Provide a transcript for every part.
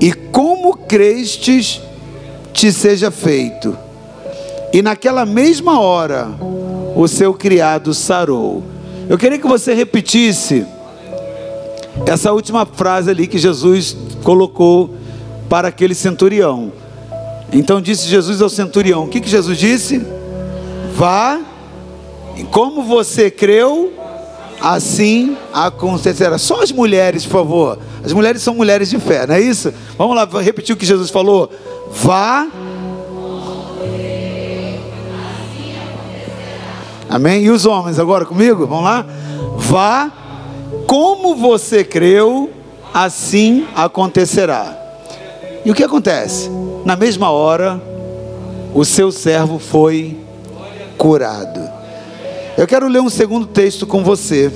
e como crestes, te seja feito. E naquela mesma hora, o seu criado sarou. Eu queria que você repetisse essa última frase ali que Jesus colocou para aquele centurião. Então disse Jesus ao centurião: O que, que Jesus disse? Vá, e como você creu, assim acontecerá. Só as mulheres, por favor. As mulheres são mulheres de fé, não é isso? Vamos lá, repetir o que Jesus falou. Vá. Amém? E os homens agora comigo? Vamos lá? Vá, como você creu, assim acontecerá. E o que acontece? Na mesma hora, o seu servo foi curado. Eu quero ler um segundo texto com você.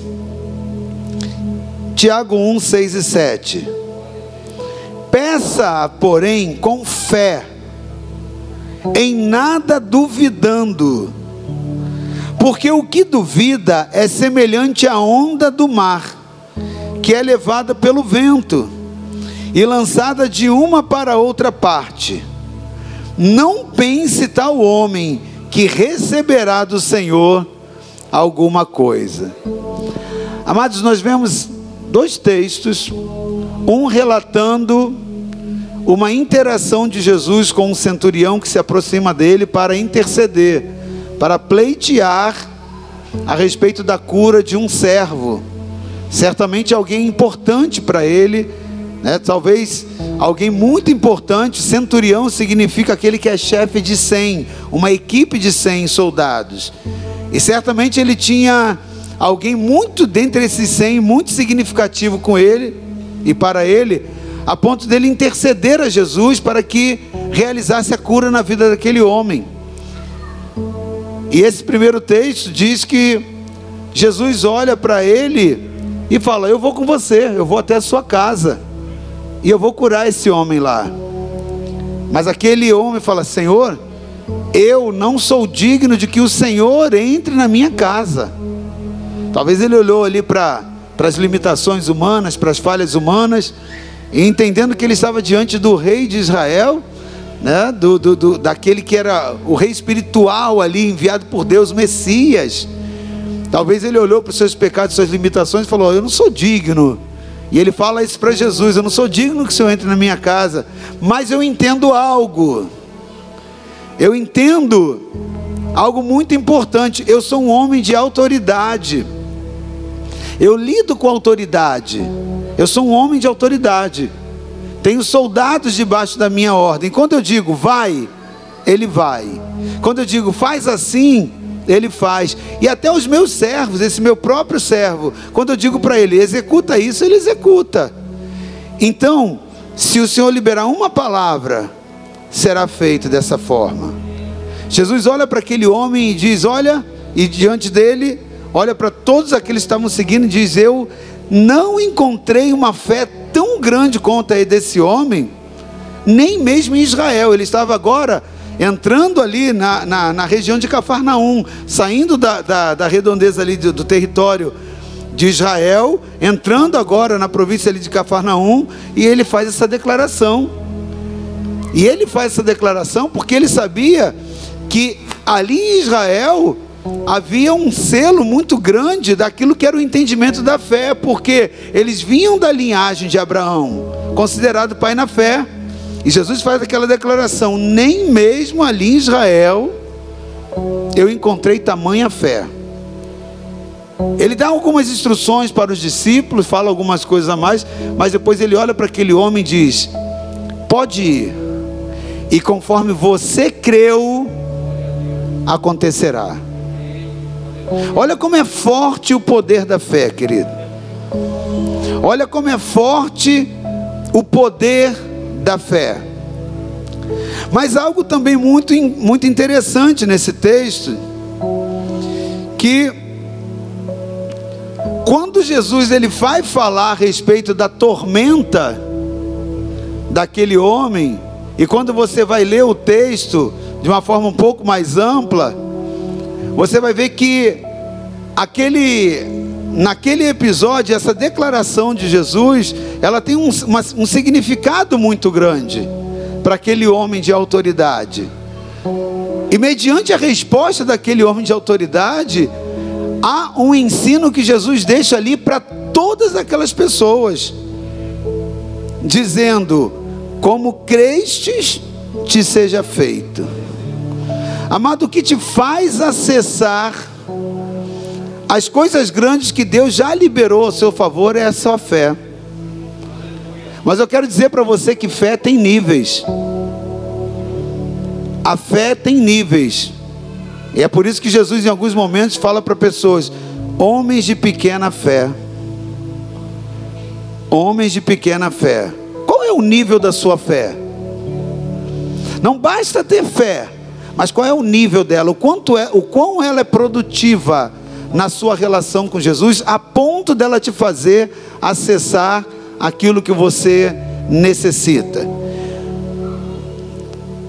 Tiago 1, 6 e 7. Peça, porém, com fé, em nada duvidando, porque o que duvida é semelhante à onda do mar, que é levada pelo vento e lançada de uma para outra parte. Não pense tal homem que receberá do Senhor alguma coisa. Amados, nós vemos dois textos, um relatando uma interação de Jesus com um centurião que se aproxima dele para interceder, para pleitear a respeito da cura de um servo, certamente alguém importante para ele né? Talvez alguém muito importante, centurião significa aquele que é chefe de 100, uma equipe de 100 soldados. E certamente ele tinha alguém muito dentre esses 100, muito significativo com ele e para ele, a ponto dele interceder a Jesus para que realizasse a cura na vida daquele homem. E esse primeiro texto diz que Jesus olha para ele e fala: Eu vou com você, eu vou até a sua casa e eu vou curar esse homem lá. Mas aquele homem fala: Senhor, eu não sou digno de que o Senhor entre na minha casa. Talvez ele olhou ali para as limitações humanas, para as falhas humanas, e entendendo que ele estava diante do rei de Israel, né, do, do, do, daquele que era o rei espiritual ali, enviado por Deus, Messias. Talvez ele olhou para os seus pecados, suas limitações e falou: Eu não sou digno e ele fala isso para Jesus: Eu não sou digno que o Senhor entre na minha casa, mas eu entendo algo. Eu entendo algo muito importante. Eu sou um homem de autoridade. Eu lido com autoridade. Eu sou um homem de autoridade. Tenho soldados debaixo da minha ordem. Quando eu digo vai, ele vai. Quando eu digo faz assim, ele faz. E até os meus servos, esse meu próprio servo, quando eu digo para ele, executa isso, ele executa. Então, se o Senhor liberar uma palavra, será feito dessa forma. Jesus olha para aquele homem e diz: Olha, e diante dele, olha para todos aqueles que estavam seguindo e diz: Eu não encontrei uma fé tão grande quanto a desse homem, nem mesmo em Israel. Ele estava agora entrando ali na, na, na região de Cafarnaum, saindo da, da, da redondeza ali do, do, território de Israel, entrando agora na província ali de Cafarnaum, e ele faz essa declaração. E ele faz essa declaração porque ele sabia que ali em Israel havia um selo muito grande daquilo que era o entendimento da fé, porque eles vinham da linhagem de Abraão, considerado pai na fé. E Jesus faz aquela declaração: nem mesmo ali em Israel eu encontrei tamanha fé. Ele dá algumas instruções para os discípulos, fala algumas coisas a mais, mas depois ele olha para aquele homem e diz: Pode ir, e conforme você creu, acontecerá. Olha como é forte o poder da fé, querido. Olha como é forte o poder da fé. Mas algo também muito, muito interessante nesse texto, que quando Jesus ele vai falar a respeito da tormenta daquele homem, e quando você vai ler o texto de uma forma um pouco mais ampla, você vai ver que aquele naquele episódio, essa declaração de Jesus, ela tem um, uma, um significado muito grande para aquele homem de autoridade. E mediante a resposta daquele homem de autoridade, há um ensino que Jesus deixa ali para todas aquelas pessoas, dizendo: Como crestes, te seja feito. Amado, o que te faz acessar as coisas grandes que Deus já liberou a seu favor é a sua fé. Mas eu quero dizer para você que fé tem níveis. A fé tem níveis. E é por isso que Jesus, em alguns momentos, fala para pessoas: homens de pequena fé. Homens de pequena fé. O nível da sua fé? Não basta ter fé, mas qual é o nível dela? O quanto é, o quão ela é produtiva na sua relação com Jesus, a ponto dela te fazer acessar aquilo que você necessita.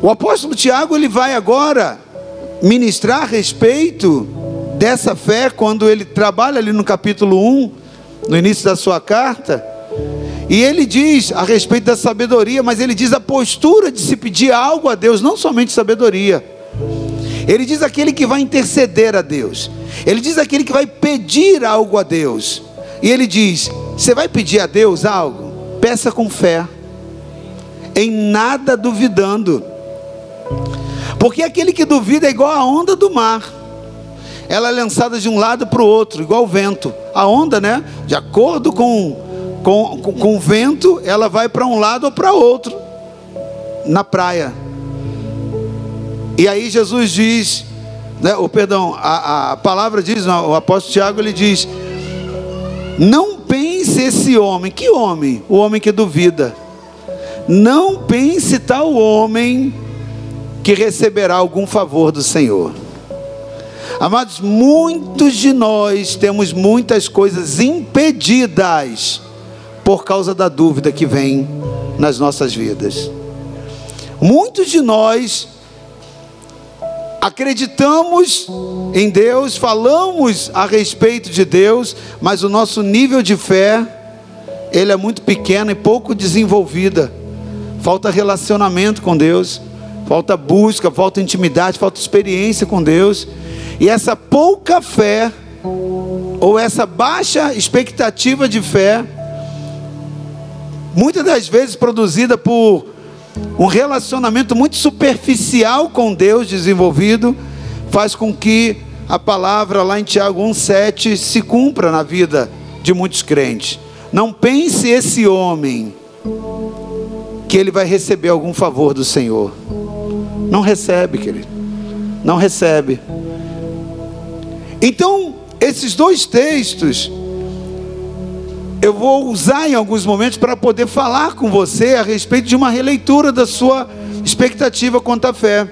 O apóstolo Tiago ele vai agora ministrar a respeito dessa fé quando ele trabalha ali no capítulo 1, no início da sua carta, e ele diz a respeito da sabedoria, mas ele diz a postura de se pedir algo a Deus, não somente sabedoria. Ele diz aquele que vai interceder a Deus. Ele diz aquele que vai pedir algo a Deus. E ele diz: Você vai pedir a Deus algo? Peça com fé, em nada duvidando. Porque aquele que duvida é igual a onda do mar. Ela é lançada de um lado para o outro, igual o vento. A onda, né? De acordo com, com, com, com vento, ela vai para um lado ou para outro. Na praia. E aí Jesus diz, né, o perdão, a, a palavra diz, não, o apóstolo Tiago ele diz: Não pense esse homem, que homem? O homem que duvida. Não pense tal homem que receberá algum favor do Senhor. Amados, muitos de nós temos muitas coisas impedidas por causa da dúvida que vem nas nossas vidas. Muitos de nós acreditamos em Deus, falamos a respeito de Deus, mas o nosso nível de fé, ele é muito pequeno e pouco desenvolvida. Falta relacionamento com Deus, falta busca, falta intimidade, falta experiência com Deus. E essa pouca fé, ou essa baixa expectativa de fé, muitas das vezes produzida por um relacionamento muito superficial com Deus desenvolvido faz com que a palavra lá em Tiago 1,7 se cumpra na vida de muitos crentes. Não pense esse homem que ele vai receber algum favor do Senhor. Não recebe, querido. Não recebe. Então, esses dois textos eu vou usar em alguns momentos para poder falar com você a respeito de uma releitura da sua expectativa quanto à fé.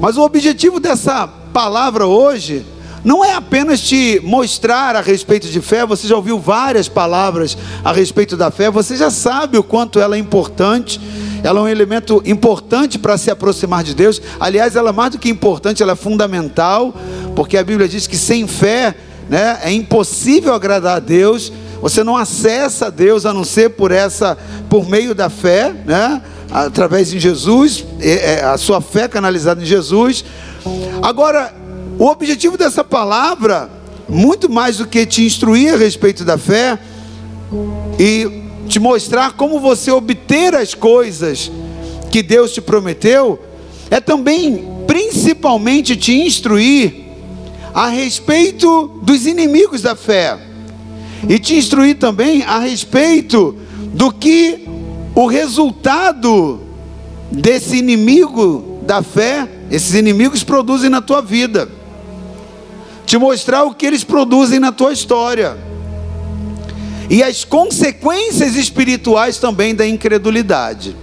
Mas o objetivo dessa palavra hoje não é apenas te mostrar a respeito de fé, você já ouviu várias palavras a respeito da fé, você já sabe o quanto ela é importante. Ela é um elemento importante para se aproximar de Deus. Aliás, ela é mais do que importante, ela é fundamental, porque a Bíblia diz que sem fé né, é impossível agradar a Deus. Você não acessa a Deus a não ser por essa, por meio da fé, né? Através de Jesus, é, a sua fé canalizada em Jesus. Agora, o objetivo dessa palavra, muito mais do que te instruir a respeito da fé e te mostrar como você obter as coisas que Deus te prometeu, é também, principalmente, te instruir a respeito dos inimigos da fé e te instruir também a respeito do que o resultado desse inimigo da fé, esses inimigos produzem na tua vida. Te mostrar o que eles produzem na tua história. E as consequências espirituais também da incredulidade.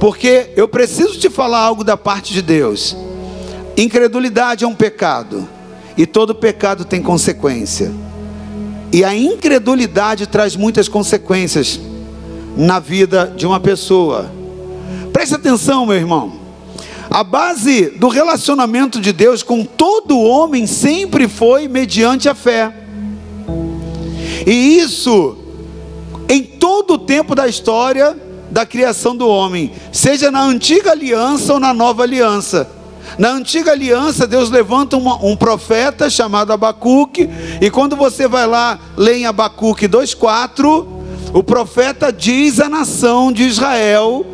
Porque eu preciso te falar algo da parte de Deus. Incredulidade é um pecado. E todo pecado tem consequência. E a incredulidade traz muitas consequências na vida de uma pessoa. Preste atenção, meu irmão. A base do relacionamento de Deus com todo homem sempre foi mediante a fé. E isso em todo o tempo da história da criação do homem, seja na antiga aliança ou na nova aliança. Na antiga aliança, Deus levanta uma, um profeta chamado Abacuque, e quando você vai lá, lê em Abacuque 2,4, o profeta diz à nação de Israel: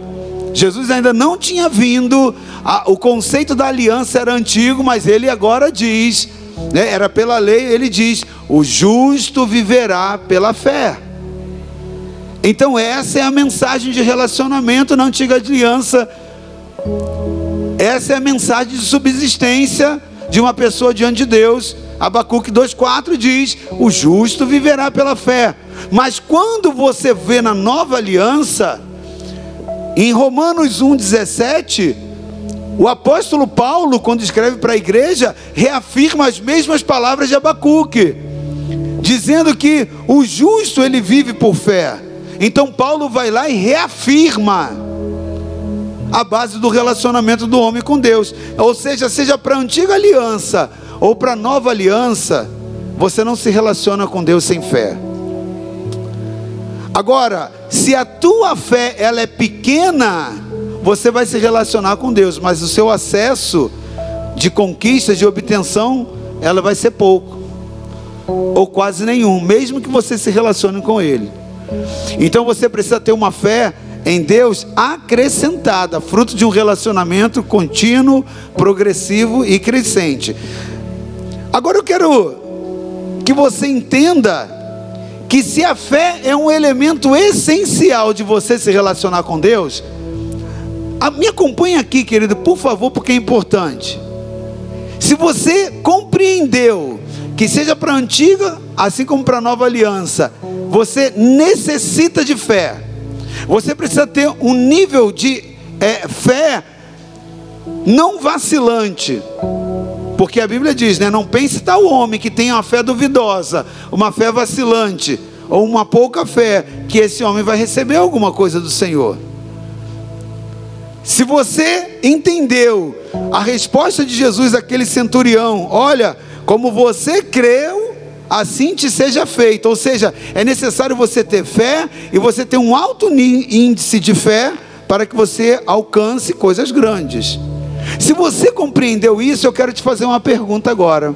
Jesus ainda não tinha vindo, a, o conceito da aliança era antigo, mas ele agora diz, né, era pela lei, ele diz: o justo viverá pela fé. Então, essa é a mensagem de relacionamento na antiga aliança. Essa é a mensagem de subsistência de uma pessoa diante de Deus. Abacuque 2,4 diz: O justo viverá pela fé. Mas quando você vê na nova aliança, em Romanos 1,17, o apóstolo Paulo, quando escreve para a igreja, reafirma as mesmas palavras de Abacuque, dizendo que o justo ele vive por fé. Então Paulo vai lá e reafirma a base do relacionamento do homem com Deus. Ou seja, seja para a antiga aliança ou para a nova aliança, você não se relaciona com Deus sem fé. Agora, se a tua fé ela é pequena, você vai se relacionar com Deus, mas o seu acesso de conquistas, de obtenção, ela vai ser pouco ou quase nenhum, mesmo que você se relacione com Ele. Então você precisa ter uma fé em Deus acrescentada, fruto de um relacionamento contínuo, progressivo e crescente. Agora eu quero que você entenda que se a fé é um elemento essencial de você se relacionar com Deus, me acompanhe aqui, querido, por favor, porque é importante. Se você compreendeu que seja para a antiga, assim como para a nova aliança, você necessita de fé. Você precisa ter um nível de é, fé não vacilante. Porque a Bíblia diz, né? Não pense tal homem que tem uma fé duvidosa, uma fé vacilante, ou uma pouca fé, que esse homem vai receber alguma coisa do Senhor. Se você entendeu a resposta de Jesus àquele centurião, olha, como você creu, assim te seja feito. Ou seja, é necessário você ter fé e você ter um alto índice de fé para que você alcance coisas grandes. Se você compreendeu isso, eu quero te fazer uma pergunta agora.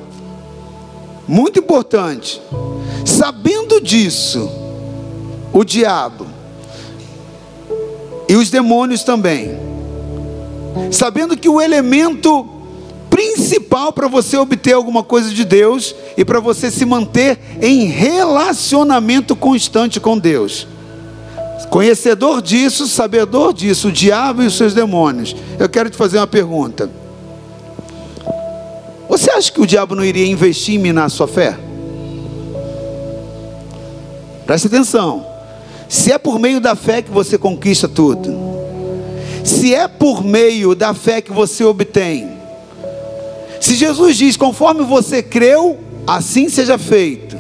Muito importante. Sabendo disso, o diabo e os demônios também, sabendo que o elemento principal para você obter alguma coisa de Deus e para você se manter em relacionamento constante com Deus. Conhecedor disso, sabedor disso, o diabo e os seus demônios. Eu quero te fazer uma pergunta. Você acha que o diabo não iria investir em minar a sua fé? Preste atenção. Se é por meio da fé que você conquista tudo, se é por meio da fé que você obtém se Jesus diz, conforme você creu, assim seja feito.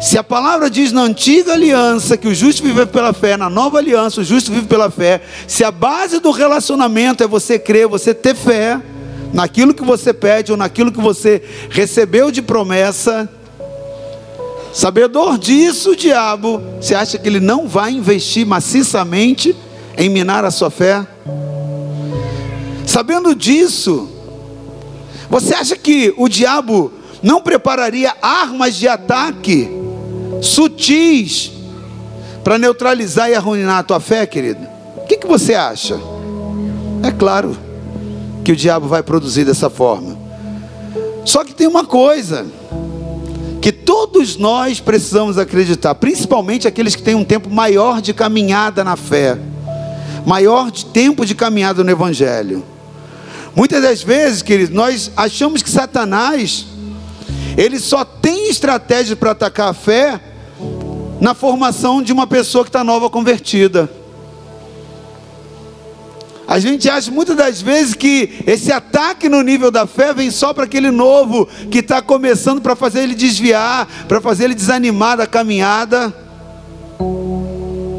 Se a palavra diz na antiga aliança que o justo vive pela fé, na nova aliança o justo vive pela fé, se a base do relacionamento é você crer, você ter fé naquilo que você pede ou naquilo que você recebeu de promessa, sabedor disso, o diabo, você acha que ele não vai investir maciçamente em minar a sua fé? Sabendo disso, você acha que o diabo não prepararia armas de ataque sutis para neutralizar e arruinar a tua fé, querido? O que, que você acha? É claro que o diabo vai produzir dessa forma. Só que tem uma coisa que todos nós precisamos acreditar, principalmente aqueles que têm um tempo maior de caminhada na fé, maior de tempo de caminhada no Evangelho. Muitas das vezes, queridos, nós achamos que Satanás, ele só tem estratégia para atacar a fé na formação de uma pessoa que está nova convertida. A gente acha muitas das vezes que esse ataque no nível da fé vem só para aquele novo que está começando para fazer ele desviar, para fazer ele desanimar da caminhada.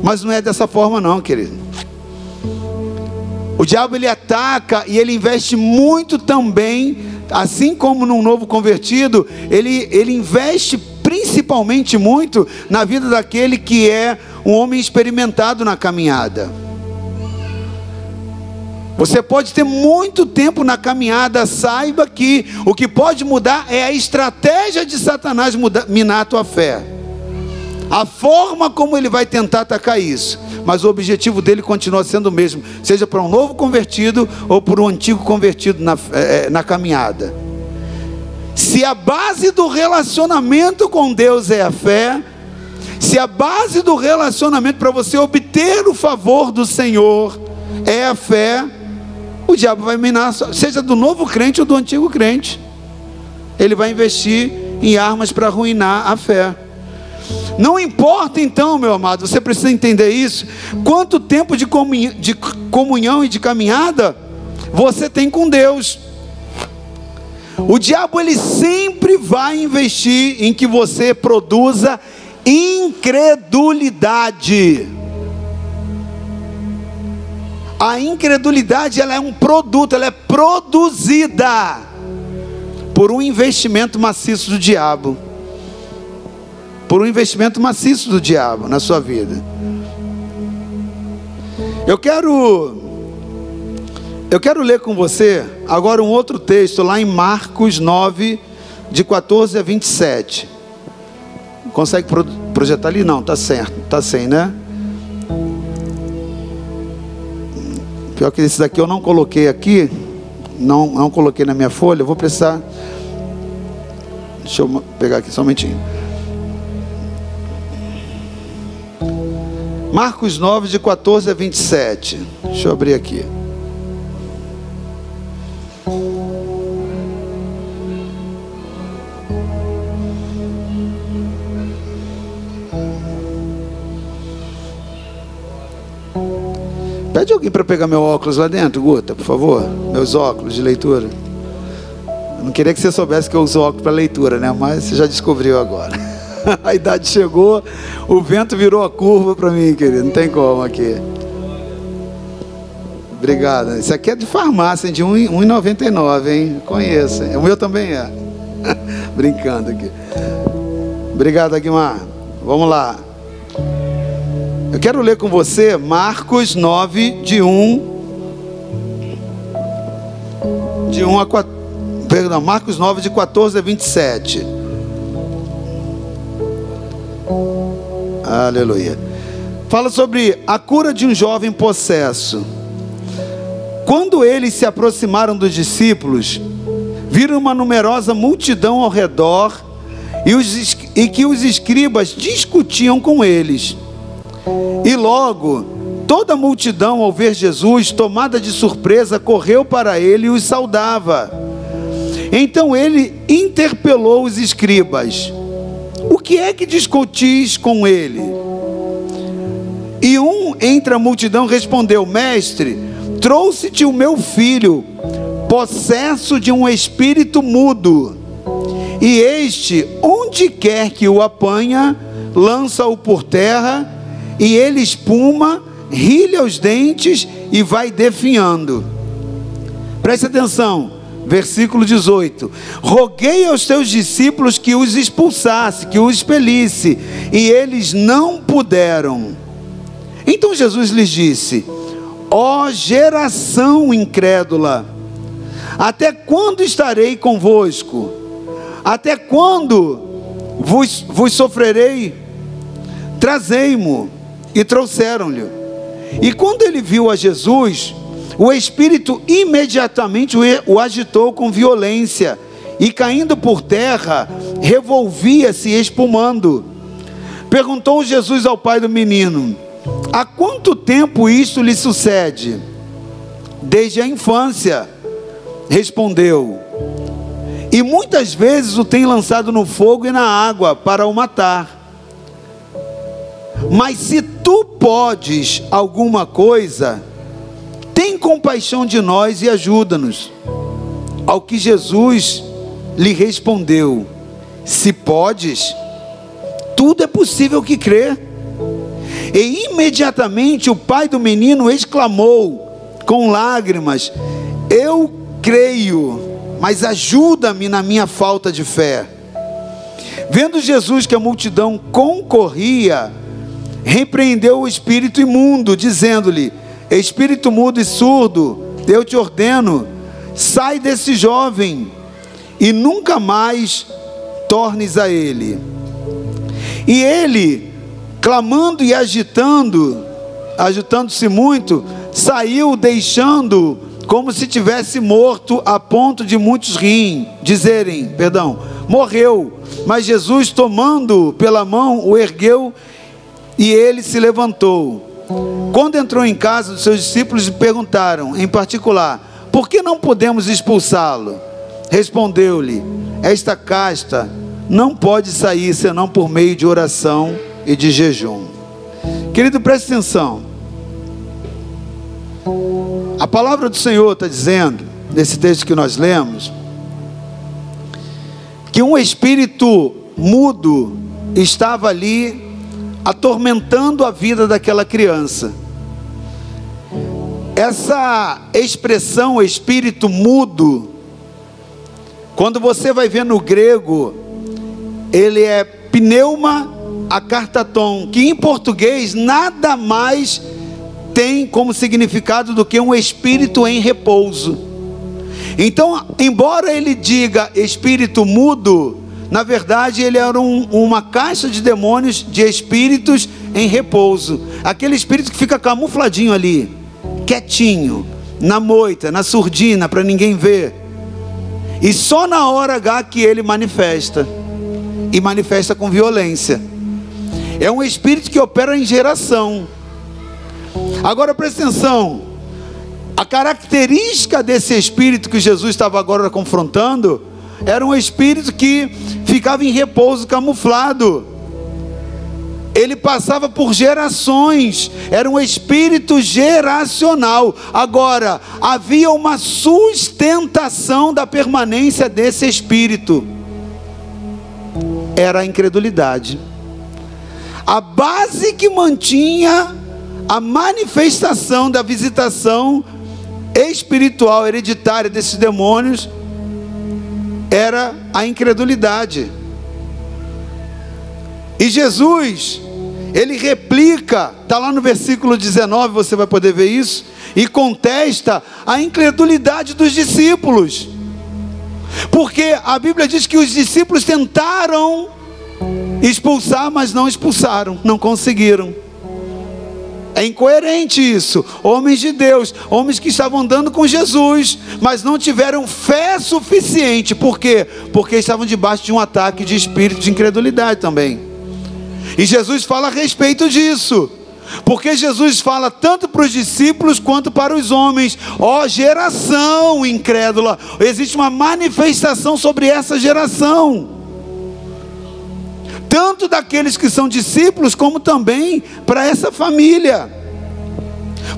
Mas não é dessa forma, não, querido. O diabo ele ataca e ele investe muito também, assim como num novo convertido, ele, ele investe principalmente muito na vida daquele que é um homem experimentado na caminhada. Você pode ter muito tempo na caminhada, saiba que o que pode mudar é a estratégia de Satanás mudar, minar a tua fé. A forma como ele vai tentar atacar isso. Mas o objetivo dele continua sendo o mesmo, seja para um novo convertido ou para um antigo convertido na, é, na caminhada. Se a base do relacionamento com Deus é a fé, se a base do relacionamento para você obter o favor do Senhor é a fé, o diabo vai minar, seja do novo crente ou do antigo crente. Ele vai investir em armas para arruinar a fé. Não importa então, meu amado, você precisa entender isso. Quanto tempo de comunhão, de comunhão e de caminhada você tem com Deus. O diabo ele sempre vai investir em que você produza incredulidade. A incredulidade ela é um produto, ela é produzida por um investimento maciço do diabo. Por um investimento maciço do diabo na sua vida. Eu quero eu quero ler com você agora um outro texto lá em Marcos 9 de 14 a 27. Consegue projetar ali? Não, tá certo, tá sem, né? Pior que esse daqui eu não coloquei aqui, não, não coloquei na minha folha, eu vou precisar. Deixa eu pegar aqui só um momentinho. Marcos 9, de 14 a 27. Deixa eu abrir aqui. Pede alguém para pegar meu óculos lá dentro, Guta, por favor. Meus óculos de leitura. Eu não queria que você soubesse que eu uso óculos para leitura, né? Mas você já descobriu agora. a idade chegou, o vento virou a curva para mim, querido. Não tem como aqui. Obrigado. Isso aqui é de farmácia, de 1,99, hein? Conheço. O meu também é. Brincando aqui. Obrigado, Aguimar. Vamos lá. Eu quero ler com você Marcos 9, de 1. De 1 a 4. Perdão, Marcos 9, de 14 a 27. Aleluia. Fala sobre a cura de um jovem possesso. Quando eles se aproximaram dos discípulos, viram uma numerosa multidão ao redor e, os, e que os escribas discutiam com eles. E logo, toda a multidão, ao ver Jesus, tomada de surpresa, correu para ele e os saudava. Então ele interpelou os escribas: O que é que discutis com ele? E um entre a multidão respondeu: Mestre, trouxe-te o meu filho, possesso de um espírito mudo. E este, onde quer que o apanha, lança-o por terra e ele espuma, rilha os dentes e vai definhando. Preste atenção, versículo 18: Roguei aos teus discípulos que os expulsasse, que os expelisse, e eles não puderam. Então Jesus lhes disse: Ó oh, geração incrédula, até quando estarei convosco? Até quando vos, vos sofrerei? Trazei-mo e trouxeram-lhe. E quando ele viu a Jesus, o espírito imediatamente o agitou com violência e caindo por terra, revolvia-se espumando. Perguntou Jesus ao pai do menino: Há quanto tempo isto lhe sucede? Desde a infância, respondeu. E muitas vezes o tem lançado no fogo e na água para o matar. Mas se tu podes alguma coisa, compaixão de nós e ajuda-nos. Ao que Jesus lhe respondeu: Se podes, tudo é possível que crê. E imediatamente o pai do menino exclamou com lágrimas: Eu creio, mas ajuda-me na minha falta de fé. Vendo Jesus que a multidão concorria, repreendeu o espírito imundo, dizendo-lhe: Espírito mudo e surdo, eu te ordeno, sai desse jovem e nunca mais tornes a ele. E ele, clamando e agitando, agitando-se muito, saiu deixando como se tivesse morto a ponto de muitos riem, dizerem, perdão, morreu. Mas Jesus, tomando pela mão, o ergueu e ele se levantou. Quando entrou em casa, os seus discípulos lhe perguntaram, em particular, por que não podemos expulsá-lo? Respondeu-lhe: Esta casta não pode sair senão por meio de oração e de jejum. Querido, preste atenção. A palavra do Senhor está dizendo, nesse texto que nós lemos, que um espírito mudo estava ali atormentando a vida daquela criança. Essa expressão espírito mudo, quando você vai ver no grego, ele é pneuma acartaton, que em português nada mais tem como significado do que um espírito em repouso. Então, embora ele diga espírito mudo, na verdade ele era um, uma caixa de demônios, de espíritos em repouso. Aquele espírito que fica camufladinho ali, quietinho, na moita, na surdina, para ninguém ver. E só na hora H que ele manifesta. E manifesta com violência. É um espírito que opera em geração. Agora presta atenção. A característica desse espírito que Jesus estava agora confrontando era um espírito que ficava em repouso camuflado. Ele passava por gerações, era um espírito geracional. Agora, havia uma sustentação da permanência desse espírito. Era a incredulidade. A base que mantinha a manifestação da visitação espiritual hereditária desses demônios era a incredulidade. E Jesus, ele replica, está lá no versículo 19, você vai poder ver isso, e contesta a incredulidade dos discípulos. Porque a Bíblia diz que os discípulos tentaram expulsar, mas não expulsaram, não conseguiram. É incoerente isso. Homens de Deus, homens que estavam andando com Jesus, mas não tiveram fé suficiente. Por quê? Porque estavam debaixo de um ataque de espírito de incredulidade também. E Jesus fala a respeito disso. Porque Jesus fala tanto para os discípulos quanto para os homens, ó oh, geração incrédula, existe uma manifestação sobre essa geração tanto daqueles que são discípulos, como também para essa família.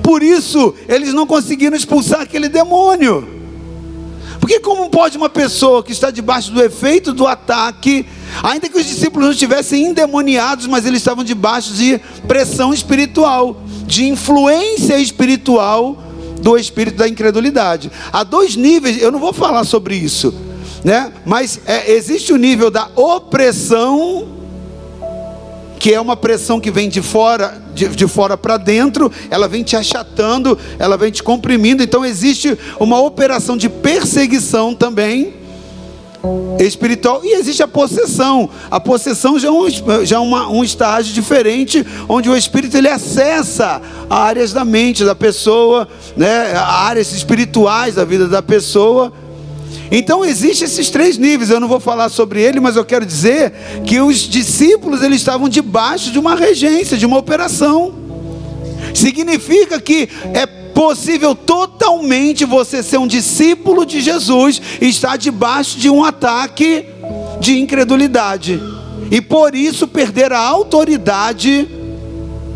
Por isso, eles não conseguiram expulsar aquele demônio. Porque, como pode uma pessoa que está debaixo do efeito do ataque, ainda que os discípulos não estivessem endemoniados, mas eles estavam debaixo de pressão espiritual, de influência espiritual do espírito da incredulidade. Há dois níveis, eu não vou falar sobre isso, né? mas é, existe o nível da opressão que é uma pressão que vem de fora, de, de fora para dentro, ela vem te achatando, ela vem te comprimindo. Então existe uma operação de perseguição também espiritual e existe a possessão. A possessão já é um, já é uma, um estágio diferente, onde o espírito ele acessa áreas da mente da pessoa, né, áreas espirituais da vida da pessoa então existem esses três níveis. Eu não vou falar sobre ele, mas eu quero dizer que os discípulos eles estavam debaixo de uma regência, de uma operação. Significa que é possível totalmente você ser um discípulo de Jesus e estar debaixo de um ataque de incredulidade. E por isso perder a autoridade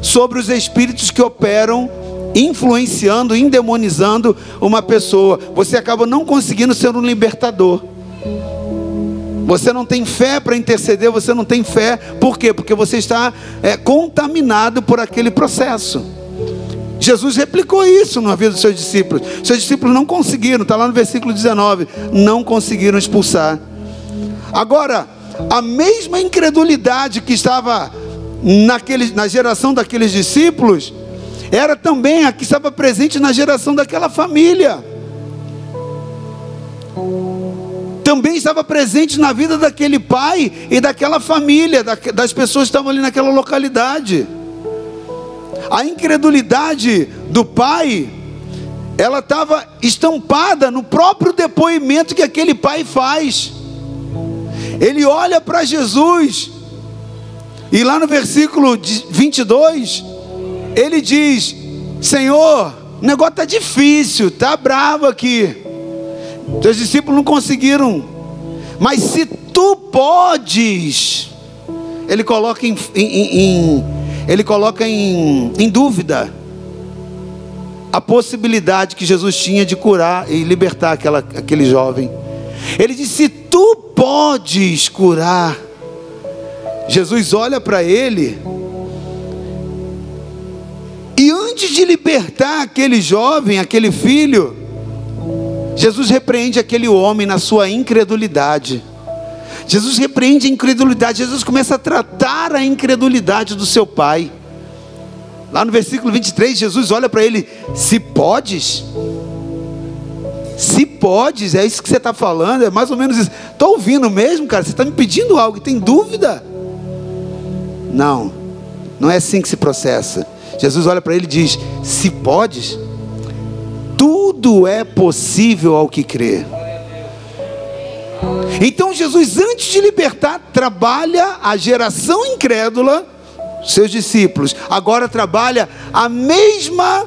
sobre os espíritos que operam influenciando, endemonizando uma pessoa. Você acaba não conseguindo ser um libertador. Você não tem fé para interceder, você não tem fé, por quê? Porque você está é, contaminado por aquele processo. Jesus replicou isso na vida dos seus discípulos. Seus discípulos não conseguiram, está lá no versículo 19, não conseguiram expulsar. Agora, a mesma incredulidade que estava naquele, na geração daqueles discípulos, era também a que estava presente na geração daquela família. Também estava presente na vida daquele pai e daquela família, das pessoas que estavam ali naquela localidade. A incredulidade do pai, ela estava estampada no próprio depoimento que aquele pai faz. Ele olha para Jesus, e lá no versículo 22, ele diz: Senhor, o negócio está difícil, está bravo aqui. Teus discípulos não conseguiram, mas se tu podes, ele coloca em, em, em ele coloca em, em dúvida a possibilidade que Jesus tinha de curar e libertar aquela, aquele jovem. Ele disse: se tu podes curar, Jesus olha para ele antes de libertar aquele jovem, aquele filho, Jesus repreende aquele homem na sua incredulidade. Jesus repreende a incredulidade. Jesus começa a tratar a incredulidade do seu pai. Lá no versículo 23, Jesus olha para ele: Se podes, se podes, é isso que você está falando, é mais ou menos isso. Estou ouvindo mesmo, cara. Você está me pedindo algo, tem dúvida? Não, não é assim que se processa. Jesus olha para ele e diz: Se podes, tudo é possível ao que crê. Então Jesus, antes de libertar, trabalha a geração incrédula, seus discípulos. Agora trabalha a mesma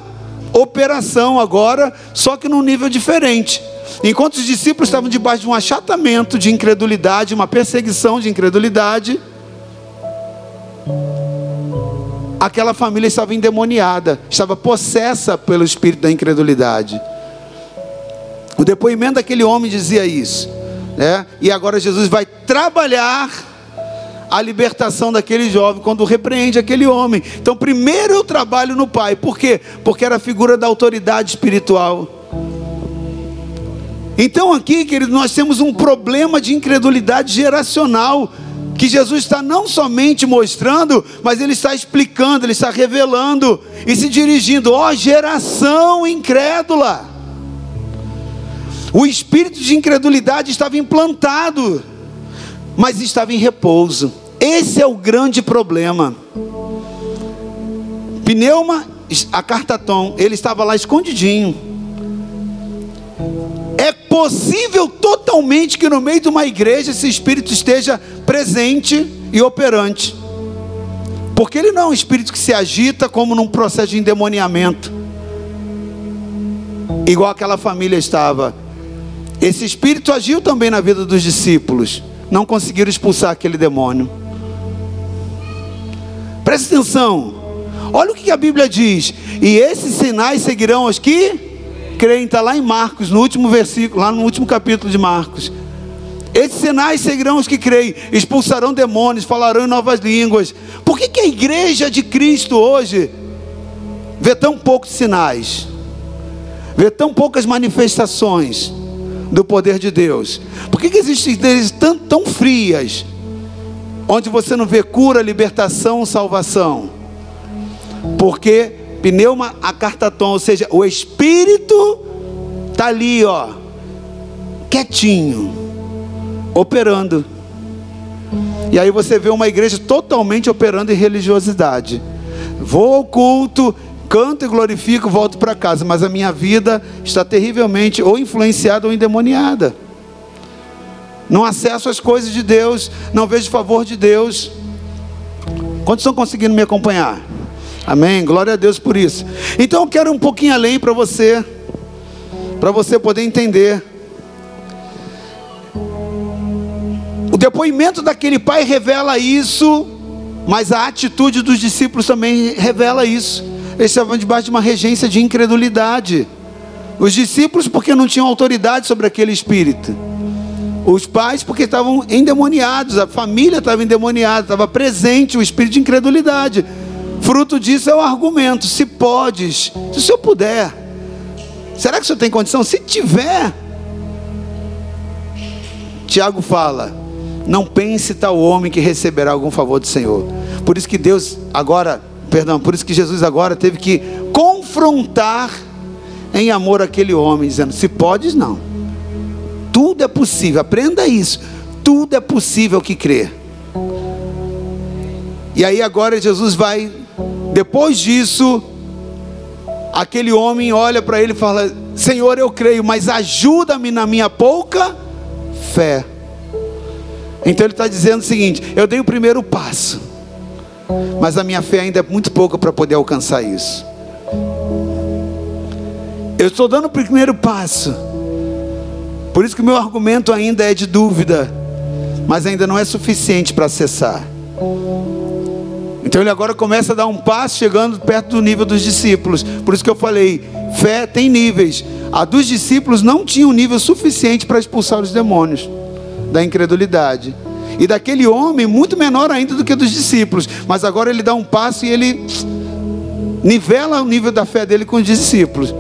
operação agora, só que num nível diferente. Enquanto os discípulos estavam debaixo de um achatamento de incredulidade, uma perseguição de incredulidade, aquela família estava endemoniada, estava possessa pelo espírito da incredulidade. O depoimento daquele homem dizia isso, né? E agora Jesus vai trabalhar a libertação daquele jovem quando repreende aquele homem. Então, primeiro eu trabalho no pai, por quê? Porque era a figura da autoridade espiritual. Então, aqui, querido, nós temos um problema de incredulidade geracional que Jesus está não somente mostrando, mas ele está explicando, ele está revelando e se dirigindo, ó geração incrédula. O espírito de incredulidade estava implantado, mas estava em repouso. Esse é o grande problema. Pneuma, a cartatom, ele estava lá escondidinho. Possível totalmente que no meio de uma igreja esse espírito esteja presente e operante. Porque ele não é um espírito que se agita como num processo de endemoniamento. Igual aquela família estava. Esse espírito agiu também na vida dos discípulos. Não conseguiram expulsar aquele demônio. Presta atenção. Olha o que a Bíblia diz. E esses sinais seguirão os que creem. Está lá em Marcos, no último versículo, lá no último capítulo de Marcos. Esses sinais seguirão os que creem, expulsarão demônios, falarão em novas línguas. Por que, que a igreja de Cristo hoje vê tão poucos sinais, vê tão poucas manifestações do poder de Deus? Por que, que existem igrejas tão, tão frias, onde você não vê cura, libertação, salvação? Porque pneuma acartaton, ou seja, o espírito está ali, ó, quietinho operando. E aí você vê uma igreja totalmente operando em religiosidade. Vou ao culto, canto e glorifico, volto para casa, mas a minha vida está terrivelmente ou influenciada ou endemoniada. Não acesso às coisas de Deus, não vejo favor de Deus. Quantos estão conseguindo me acompanhar? Amém. Glória a Deus por isso. Então eu quero um pouquinho além para você, para você poder entender. O depoimento daquele pai revela isso, mas a atitude dos discípulos também revela isso. Eles estavam debaixo de uma regência de incredulidade. Os discípulos, porque não tinham autoridade sobre aquele espírito. Os pais, porque estavam endemoniados. A família estava endemoniada, estava presente o espírito de incredulidade. Fruto disso é o argumento: se podes, se o senhor puder. Será que o senhor tem condição? Se tiver. Tiago fala: não pense tal homem que receberá algum favor do Senhor. Por isso que Deus agora, perdão, por isso que Jesus agora teve que confrontar em amor aquele homem, dizendo: se podes, não. Tudo é possível, aprenda isso. Tudo é possível que crer. E aí agora Jesus vai, depois disso, aquele homem olha para ele e fala: Senhor, eu creio, mas ajuda-me na minha pouca fé. Então ele está dizendo o seguinte: eu dei o primeiro passo, mas a minha fé ainda é muito pouca para poder alcançar isso. Eu estou dando o primeiro passo, por isso que o meu argumento ainda é de dúvida, mas ainda não é suficiente para acessar. Então ele agora começa a dar um passo chegando perto do nível dos discípulos. Por isso que eu falei, fé tem níveis. A dos discípulos não tinha um nível suficiente para expulsar os demônios da incredulidade. E daquele homem muito menor ainda do que dos discípulos. Mas agora ele dá um passo e ele nivela o nível da fé dele com os discípulos.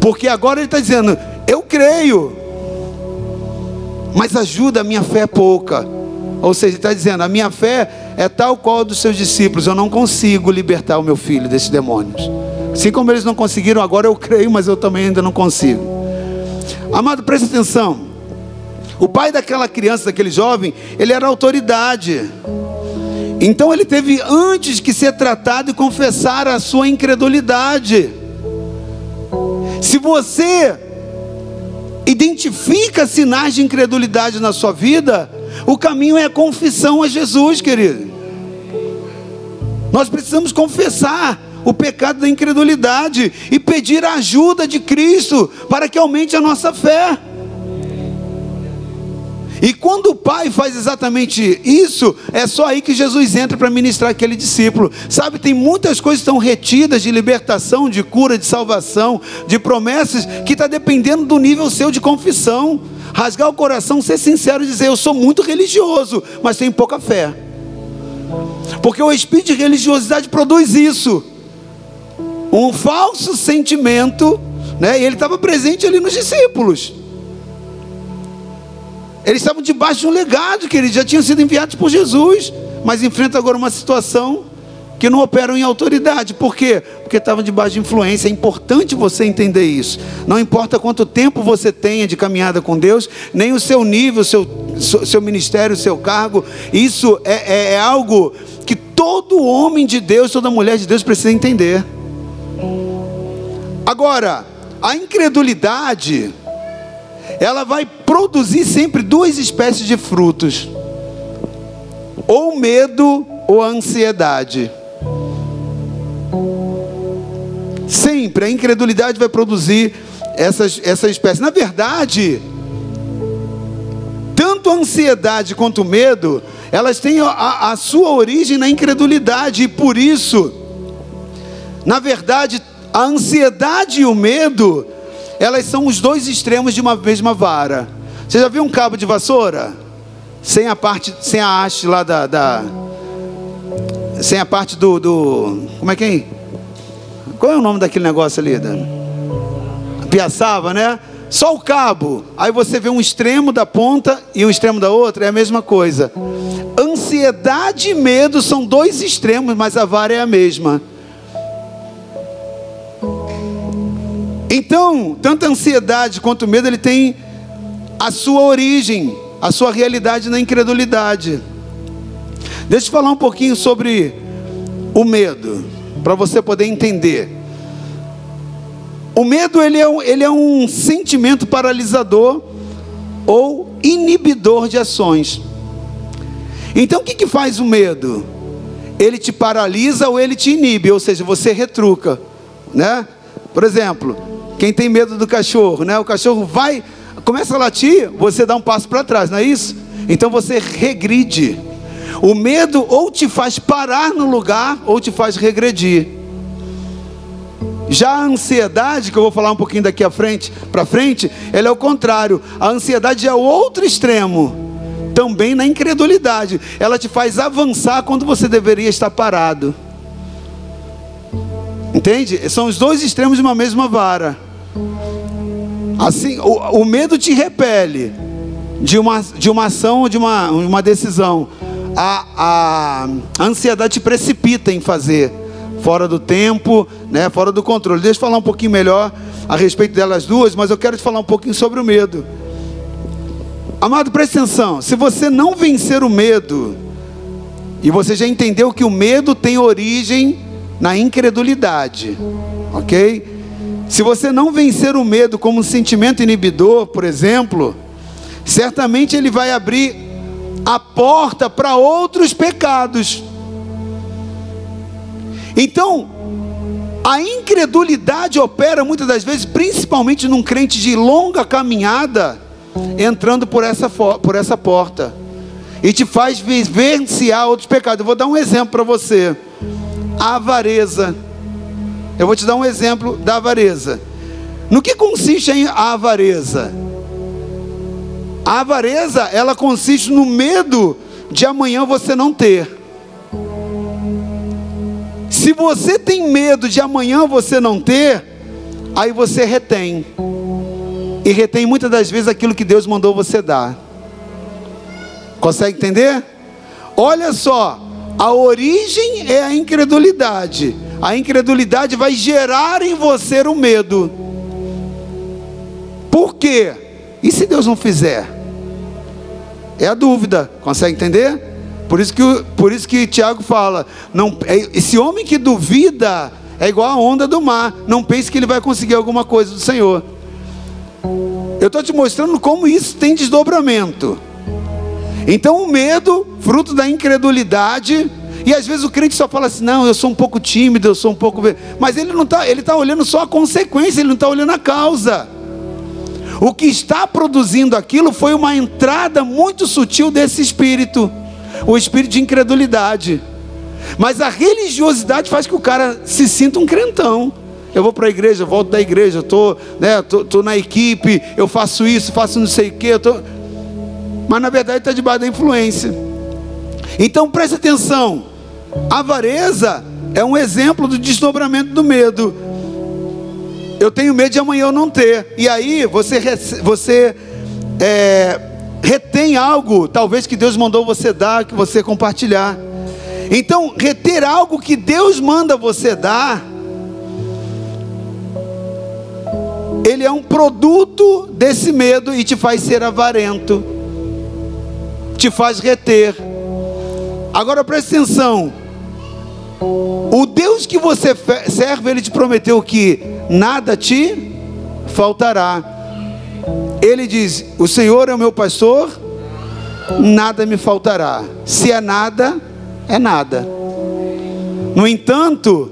Porque agora ele está dizendo: Eu creio, mas ajuda, a minha fé pouca. Ou seja, ele está dizendo: A minha fé é tal qual dos seus discípulos, eu não consigo libertar o meu filho desses demônios. Assim como eles não conseguiram, agora eu creio, mas eu também ainda não consigo. Amado, preste atenção. O pai daquela criança, daquele jovem, ele era autoridade. Então ele teve antes que ser tratado e confessar a sua incredulidade. Se você identifica sinais de incredulidade na sua vida, o caminho é a confissão a Jesus, querido. Nós precisamos confessar o pecado da incredulidade e pedir a ajuda de Cristo para que aumente a nossa fé. E quando o Pai faz exatamente isso, é só aí que Jesus entra para ministrar aquele discípulo. Sabe, tem muitas coisas que estão retidas de libertação, de cura, de salvação, de promessas, que está dependendo do nível seu de confissão. Rasgar o coração, ser sincero e dizer: Eu sou muito religioso, mas tenho pouca fé. Porque o espírito de religiosidade produz isso um falso sentimento, né? E ele estava presente ali nos discípulos. Eles estavam debaixo de um legado que eles já tinham sido enviados por Jesus, mas enfrentam agora uma situação que não operam em autoridade. Por quê? Porque estavam debaixo de influência. É importante você entender isso. Não importa quanto tempo você tenha de caminhada com Deus, nem o seu nível, seu, seu ministério, seu cargo. Isso é, é, é algo que todo homem de Deus, toda mulher de Deus precisa entender. Agora, a incredulidade ela vai produzir sempre duas espécies de frutos: ou medo ou ansiedade. Sempre a incredulidade vai produzir essas, essa espécie. Na verdade, tanto a ansiedade quanto o medo, elas têm a, a sua origem na incredulidade, e por isso, na verdade, a ansiedade e o medo elas são os dois extremos de uma mesma vara. Você já viu um cabo de vassoura? Sem a parte, sem a haste lá da, da sem a parte do, do, como é que é? Qual é o nome daquele negócio ali? Da, piaçava, né? Só o cabo. Aí você vê um extremo da ponta e um extremo da outra, é a mesma coisa. Ansiedade e medo são dois extremos, mas a vara é a mesma. Então, tanto a ansiedade quanto o medo, ele tem a sua origem, a sua realidade na incredulidade. Deixa eu falar um pouquinho sobre o medo, para você poder entender. O medo ele é, um, ele é um sentimento paralisador ou inibidor de ações. Então o que, que faz o medo? Ele te paralisa ou ele te inibe, ou seja, você retruca, né? Por exemplo, quem tem medo do cachorro, né? O cachorro vai, começa a latir, você dá um passo para trás, não é isso? Então você regride. O medo ou te faz parar no lugar ou te faz regredir. Já a ansiedade, que eu vou falar um pouquinho daqui à frente, para frente, ela é o contrário. A ansiedade é o outro extremo. Também na incredulidade. Ela te faz avançar quando você deveria estar parado. Entende? São os dois extremos de uma mesma vara. Assim, o, o medo te repele, de uma, de uma ação, de uma, uma decisão. A, a, ansiedade te precipita em fazer, fora do tempo, né, fora do controle. Deixa eu falar um pouquinho melhor a respeito delas duas, mas eu quero te falar um pouquinho sobre o medo. Amado, preste atenção: se você não vencer o medo, e você já entendeu que o medo tem origem na incredulidade, ok? Se você não vencer o medo como um sentimento inibidor, por exemplo, certamente ele vai abrir a porta para outros pecados. Então, a incredulidade opera muitas das vezes, principalmente num crente de longa caminhada, entrando por essa, por essa porta, e te faz vivenciar outros pecados. Eu vou dar um exemplo para você: a avareza. Eu vou te dar um exemplo da avareza. No que consiste a avareza? A avareza, ela consiste no medo de amanhã você não ter. Se você tem medo de amanhã você não ter, aí você retém. E retém muitas das vezes aquilo que Deus mandou você dar. Consegue entender? Olha só, a origem é a incredulidade. A incredulidade vai gerar em você o medo. Por quê? E se Deus não fizer? É a dúvida, consegue entender? Por isso que, por isso que Tiago fala: não, é, esse homem que duvida é igual a onda do mar, não pense que ele vai conseguir alguma coisa do Senhor. Eu estou te mostrando como isso tem desdobramento. Então o medo, fruto da incredulidade, e às vezes o crente só fala assim: não, eu sou um pouco tímido, eu sou um pouco. Mas ele não está, ele está olhando só a consequência, ele não está olhando a causa. O que está produzindo aquilo foi uma entrada muito sutil desse espírito, o espírito de incredulidade. Mas a religiosidade faz que o cara se sinta um crentão. Eu vou para a igreja, volto da igreja, estou né, tô, tô, na equipe, eu faço isso, faço não sei o quê. Tô... Mas na verdade está debaixo da influência. Então preste atenção. A avareza é um exemplo do desdobramento do medo. Eu tenho medo de amanhã eu não ter. E aí você, você é, retém algo, talvez que Deus mandou você dar, que você compartilhar. Então, reter algo que Deus manda você dar, ele é um produto desse medo e te faz ser avarento, te faz reter. Agora preste atenção. O Deus que você serve, ele te prometeu que nada te faltará. Ele diz: O Senhor é o meu pastor, nada me faltará. Se é nada, é nada. No entanto,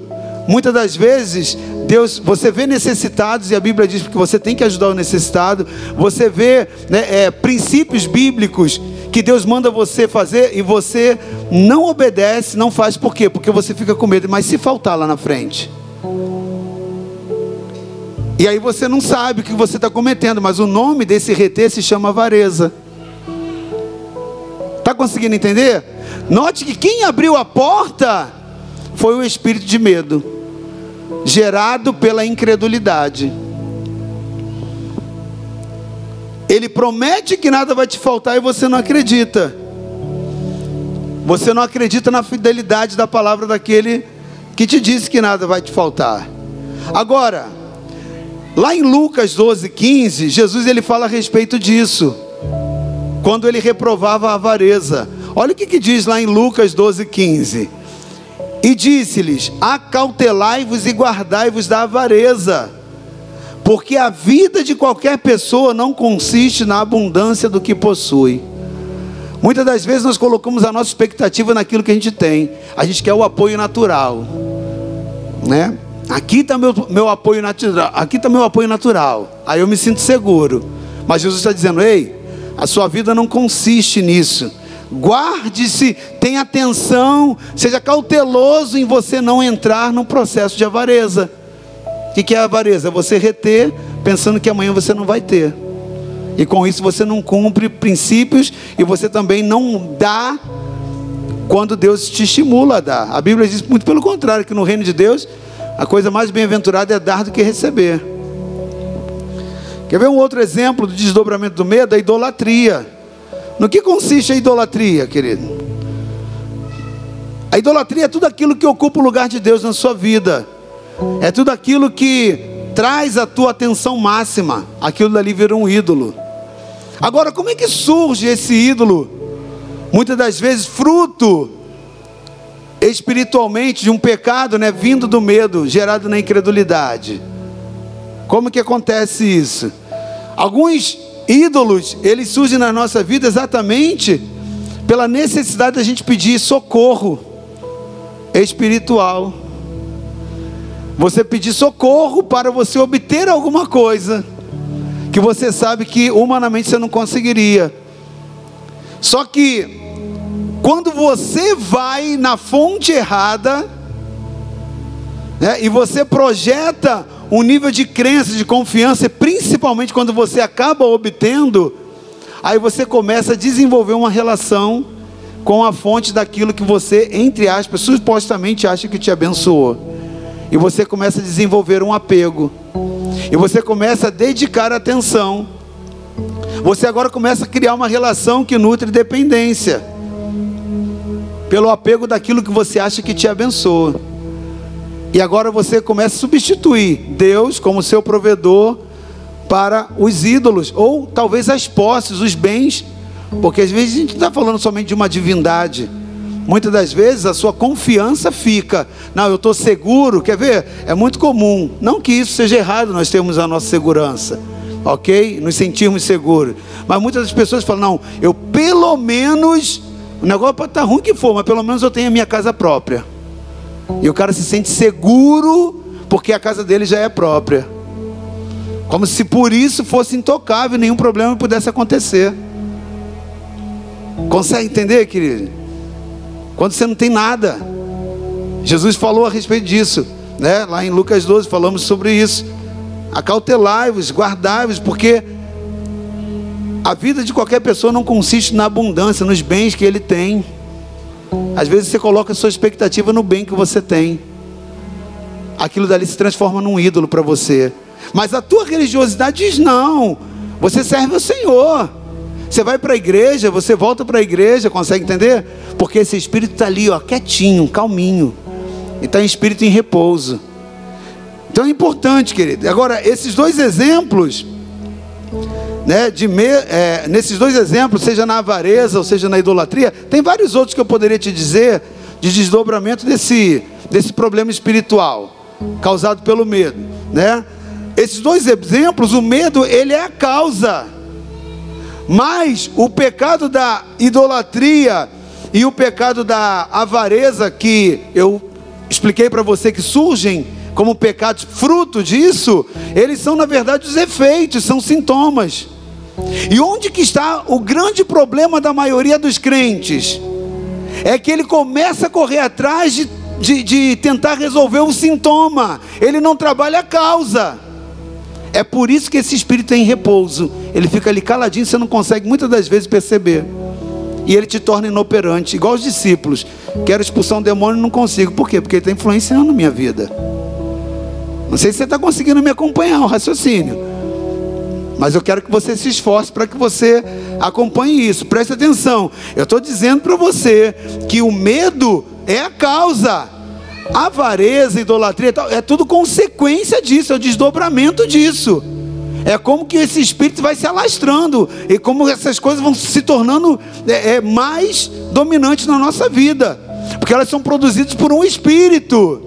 muitas das vezes, Deus, você vê necessitados, e a Bíblia diz que você tem que ajudar o necessitado, você vê né, é, princípios bíblicos que Deus manda você fazer e você não obedece, não faz por quê? Porque você fica com medo, mas se faltar lá na frente. E aí você não sabe o que você está cometendo, mas o nome desse reter se chama avareza. Está conseguindo entender? Note que quem abriu a porta foi o espírito de medo, gerado pela incredulidade. Ele promete que nada vai te faltar e você não acredita. Você não acredita na fidelidade da palavra daquele que te disse que nada vai te faltar. Agora, lá em Lucas 12, 15, Jesus ele fala a respeito disso. Quando ele reprovava a avareza. Olha o que, que diz lá em Lucas 12, 15. E disse-lhes: Acautelai-vos e guardai-vos da avareza porque a vida de qualquer pessoa não consiste na abundância do que possui. Muitas das vezes nós colocamos a nossa expectativa naquilo que a gente tem. A gente quer o apoio natural, né? Aqui está meu, meu apoio natural. Aqui está meu apoio natural. Aí eu me sinto seguro. Mas Jesus está dizendo: Ei, a sua vida não consiste nisso. Guarde-se, tenha atenção, seja cauteloso em você não entrar num processo de avareza. O que é avareza? Você reter pensando que amanhã você não vai ter. E com isso você não cumpre princípios e você também não dá quando Deus te estimula a dar. A Bíblia diz muito pelo contrário, que no reino de Deus a coisa mais bem-aventurada é dar do que receber. Quer ver um outro exemplo do desdobramento do medo? A idolatria. No que consiste a idolatria, querido? A idolatria é tudo aquilo que ocupa o lugar de Deus na sua vida. É tudo aquilo que traz a tua atenção máxima. Aquilo dali vira um ídolo. Agora, como é que surge esse ídolo? Muitas das vezes, fruto espiritualmente de um pecado, né, vindo do medo, gerado na incredulidade. Como que acontece isso? Alguns ídolos, eles surgem na nossa vida exatamente pela necessidade da gente pedir socorro espiritual. Você pedir socorro para você obter alguma coisa que você sabe que humanamente você não conseguiria. Só que quando você vai na fonte errada, né, e você projeta um nível de crença, de confiança, principalmente quando você acaba obtendo, aí você começa a desenvolver uma relação com a fonte daquilo que você, entre aspas, supostamente acha que te abençoou. E você começa a desenvolver um apego. E você começa a dedicar atenção. Você agora começa a criar uma relação que nutre dependência. Pelo apego daquilo que você acha que te abençoa. E agora você começa a substituir Deus como seu provedor para os ídolos, ou talvez as posses, os bens, porque às vezes a gente não está falando somente de uma divindade. Muitas das vezes a sua confiança fica, não, eu estou seguro, quer ver? É muito comum, não que isso seja errado, nós temos a nossa segurança, ok? Nos sentirmos seguros, mas muitas das pessoas falam, não, eu pelo menos, o negócio pode estar ruim que for, mas pelo menos eu tenho a minha casa própria. E o cara se sente seguro porque a casa dele já é própria. Como se por isso fosse intocável, nenhum problema pudesse acontecer. Consegue entender, querido? Quando você não tem nada. Jesus falou a respeito disso, né? Lá em Lucas 12 falamos sobre isso. Acautelai-vos, guardai-vos, porque a vida de qualquer pessoa não consiste na abundância, nos bens que ele tem. Às vezes você coloca a sua expectativa no bem que você tem. Aquilo dali se transforma num ídolo para você. Mas a tua religiosidade diz: não, você serve ao Senhor. Você vai para a igreja, você volta para a igreja, consegue entender? Porque esse espírito está ali, ó, quietinho, calminho. E está em espírito em repouso. Então é importante, querido. Agora, esses dois exemplos né, de me, é, nesses dois exemplos, seja na avareza ou seja na idolatria, tem vários outros que eu poderia te dizer de desdobramento desse, desse problema espiritual causado pelo medo, né? Esses dois exemplos, o medo ele é a causa, mas o pecado da idolatria e o pecado da avareza que eu expliquei para você que surgem como pecados fruto disso, eles são na verdade os efeitos, são sintomas. E onde que está o grande problema da maioria dos crentes? É que ele começa a correr atrás de, de, de tentar resolver o sintoma, ele não trabalha a causa. É por isso que esse espírito é repouso. Ele fica ali caladinho, você não consegue muitas das vezes perceber. E ele te torna inoperante, igual os discípulos. Quero expulsar um demônio, não consigo. Por quê? Porque ele está influenciando minha vida. Não sei se você está conseguindo me acompanhar o raciocínio. Mas eu quero que você se esforce para que você acompanhe isso. Preste atenção. Eu estou dizendo para você que o medo é a causa. Avareza, idolatria, é tudo consequência disso, é o desdobramento disso. É como que esse espírito vai se alastrando e como essas coisas vão se tornando é, é, mais dominantes na nossa vida, porque elas são produzidas por um espírito,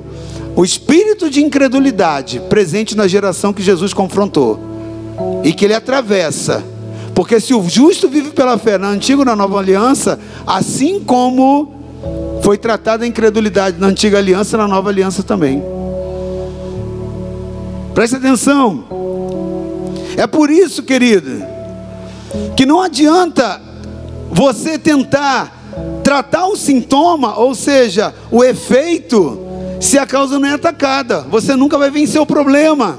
o espírito de incredulidade presente na geração que Jesus confrontou e que ele atravessa. Porque se o justo vive pela fé na antiga e na nova aliança, assim como foi tratada a incredulidade na antiga aliança, na nova aliança também. Preste atenção. É por isso, querido, que não adianta você tentar tratar o sintoma, ou seja, o efeito, se a causa não é atacada. Você nunca vai vencer o problema.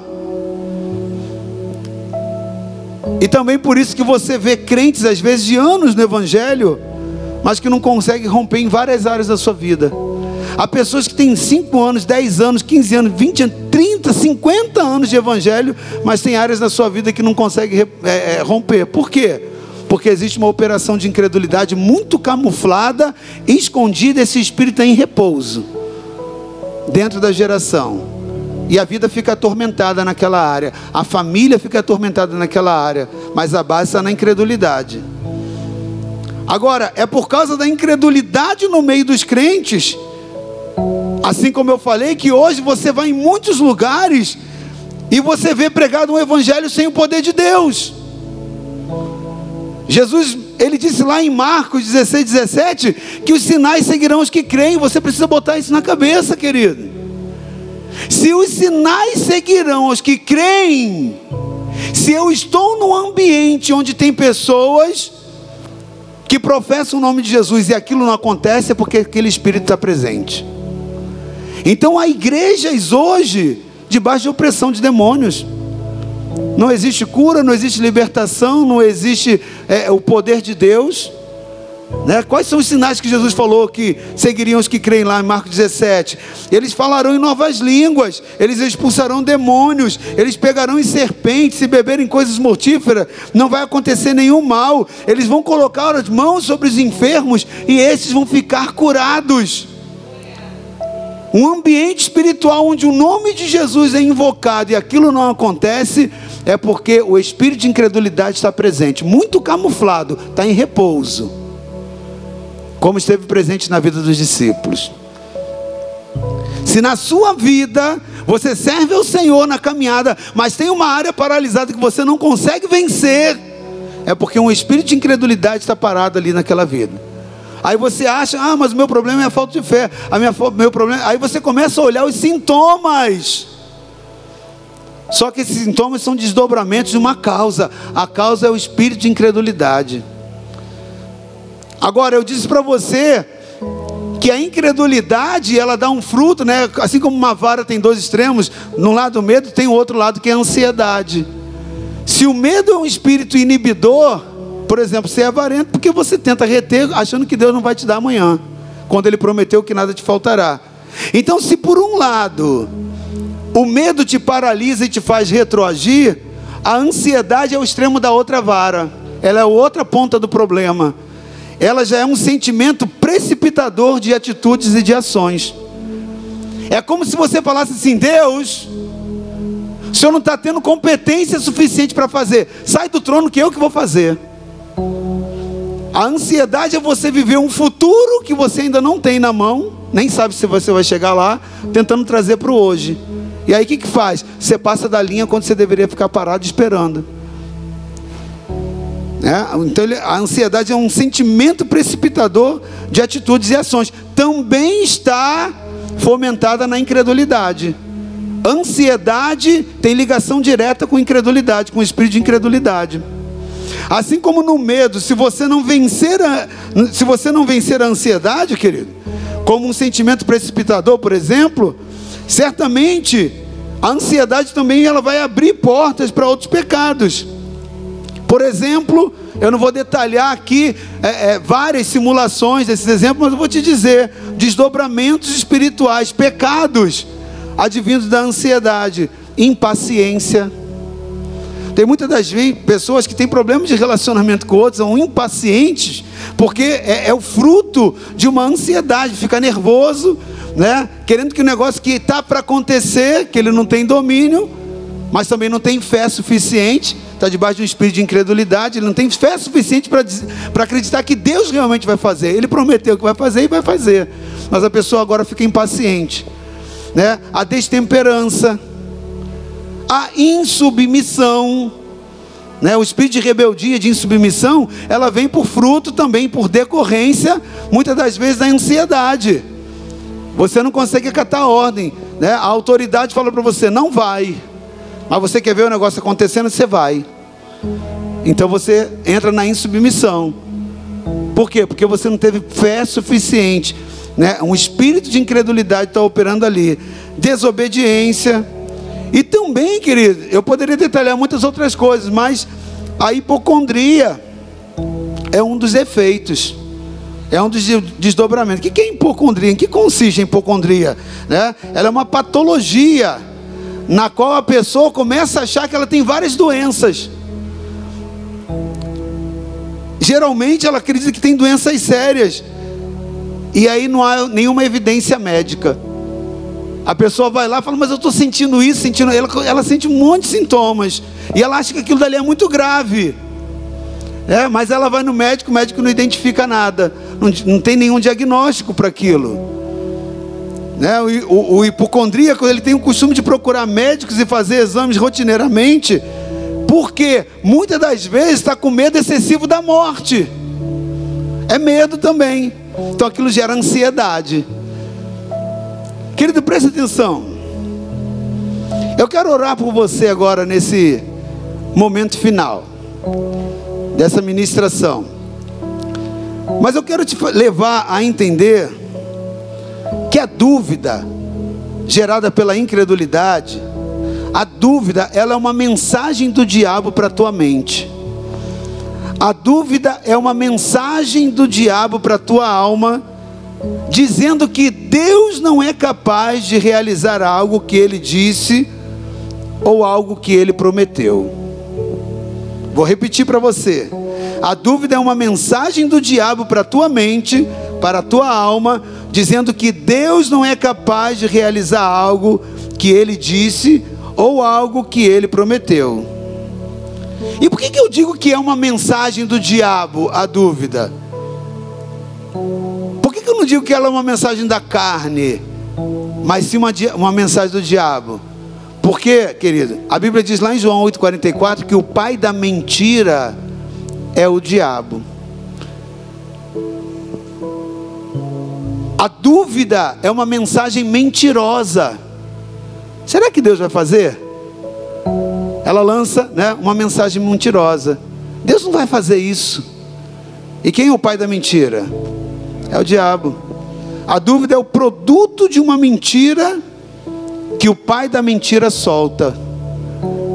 E também por isso que você vê crentes, às vezes, de anos no Evangelho, mas que não conseguem romper em várias áreas da sua vida. Há pessoas que têm 5 anos, 10 anos, 15 anos, 20 anos, 30, 50 anos de Evangelho, mas tem áreas da sua vida que não conseguem é, é, romper. Por quê? Porque existe uma operação de incredulidade muito camuflada, escondida, esse espírito é em repouso dentro da geração. E a vida fica atormentada naquela área, a família fica atormentada naquela área, mas a base está na incredulidade. Agora, é por causa da incredulidade no meio dos crentes, assim como eu falei, que hoje você vai em muitos lugares e você vê pregado um evangelho sem o poder de Deus. Jesus, ele disse lá em Marcos 16, 17, que os sinais seguirão os que creem. Você precisa botar isso na cabeça, querido. Se os sinais seguirão os que creem, se eu estou num ambiente onde tem pessoas que professam o nome de Jesus e aquilo não acontece, é porque aquele Espírito está presente. Então há igrejas hoje debaixo de opressão de demônios. Não existe cura, não existe libertação, não existe é, o poder de Deus. Né? Quais são os sinais que Jesus falou que seguiriam os que creem lá em Marcos 17? Eles falarão em novas línguas, eles expulsarão demônios, eles pegarão em serpentes, se beberem coisas mortíferas, não vai acontecer nenhum mal. Eles vão colocar as mãos sobre os enfermos e esses vão ficar curados. Um ambiente espiritual onde o nome de Jesus é invocado e aquilo não acontece, é porque o espírito de incredulidade está presente, muito camuflado, está em repouso, como esteve presente na vida dos discípulos. Se na sua vida você serve ao Senhor na caminhada, mas tem uma área paralisada que você não consegue vencer, é porque um espírito de incredulidade está parado ali naquela vida. Aí você acha, ah, mas o meu problema é a falta de fé. A minha, meu problema. Aí você começa a olhar os sintomas. Só que esses sintomas são desdobramentos de uma causa. A causa é o espírito de incredulidade. Agora eu disse para você que a incredulidade ela dá um fruto, né? Assim como uma vara tem dois extremos, no lado do medo tem o outro lado que é a ansiedade. Se o medo é um espírito inibidor, por exemplo, você é avarento porque você tenta reter achando que Deus não vai te dar amanhã, quando Ele prometeu que nada te faltará. Então, se por um lado o medo te paralisa e te faz retroagir, a ansiedade é o extremo da outra vara, ela é a outra ponta do problema. Ela já é um sentimento precipitador de atitudes e de ações. É como se você falasse assim: Deus, o Senhor não está tendo competência suficiente para fazer, sai do trono que eu que vou fazer. A ansiedade é você viver um futuro que você ainda não tem na mão, nem sabe se você vai chegar lá, tentando trazer para o hoje. E aí o que, que faz? Você passa da linha quando você deveria ficar parado esperando. É? Então a ansiedade é um sentimento precipitador de atitudes e ações. Também está fomentada na incredulidade. Ansiedade tem ligação direta com incredulidade, com o espírito de incredulidade. Assim como no medo, se você não vencer a, se você não vencer a ansiedade, querido, como um sentimento precipitador, por exemplo, certamente a ansiedade também ela vai abrir portas para outros pecados. Por exemplo, eu não vou detalhar aqui é, é, várias simulações desses exemplos, mas eu vou te dizer: desdobramentos espirituais, pecados advindos da ansiedade, impaciência tem muitas das vezes pessoas que têm problemas de relacionamento com outros, são impacientes, porque é, é o fruto de uma ansiedade, fica nervoso, né? Querendo que o negócio que está para acontecer, que ele não tem domínio, mas também não tem fé suficiente, está debaixo de um espírito de incredulidade, ele não tem fé suficiente para acreditar que Deus realmente vai fazer. Ele prometeu que vai fazer e vai fazer. Mas a pessoa agora fica impaciente. Né? A destemperança, a insubmissão. Né? O espírito de rebeldia, de insubmissão, ela vem por fruto também, por decorrência, muitas das vezes, da ansiedade. Você não consegue acatar a ordem. Né? A autoridade fala para você, não vai. Mas você quer ver o negócio acontecendo, você vai. Então você entra na insubmissão. Por quê? Porque você não teve fé suficiente. Né? Um espírito de incredulidade está operando ali. Desobediência e também, querido, eu poderia detalhar muitas outras coisas, mas a hipocondria é um dos efeitos, é um dos desdobramentos. O que é hipocondria? Em que consiste a hipocondria? Né? Ela é uma patologia na qual a pessoa começa a achar que ela tem várias doenças. geralmente ela acredita que tem doenças sérias. E aí não há nenhuma evidência médica. A pessoa vai lá e fala, mas eu estou sentindo isso, sentindo. Ela, ela sente um monte de sintomas. E ela acha que aquilo dali é muito grave. É, mas ela vai no médico, o médico não identifica nada. Não, não tem nenhum diagnóstico para aquilo. Né? O, o, o hipocondríaco ele tem o costume de procurar médicos e fazer exames rotineiramente, porque muitas das vezes está com medo excessivo da morte. É medo também. Então aquilo gera ansiedade. Querido, preste atenção. Eu quero orar por você agora nesse momento final dessa ministração. Mas eu quero te levar a entender a dúvida gerada pela incredulidade, a dúvida, ela é uma mensagem do diabo para a tua mente. A dúvida é uma mensagem do diabo para a tua alma, dizendo que Deus não é capaz de realizar algo que ele disse ou algo que ele prometeu. Vou repetir para você. A dúvida é uma mensagem do diabo para a tua mente, para a tua alma, dizendo que Deus não é capaz de realizar algo que ele disse ou algo que ele prometeu. E por que, que eu digo que é uma mensagem do diabo a dúvida? Por que, que eu não digo que ela é uma mensagem da carne, mas sim uma, uma mensagem do diabo? Porque, querido, a Bíblia diz lá em João 8,44 que o pai da mentira é o diabo. A dúvida é uma mensagem mentirosa. Será que Deus vai fazer? Ela lança né, uma mensagem mentirosa. Deus não vai fazer isso. E quem é o pai da mentira? É o diabo. A dúvida é o produto de uma mentira que o pai da mentira solta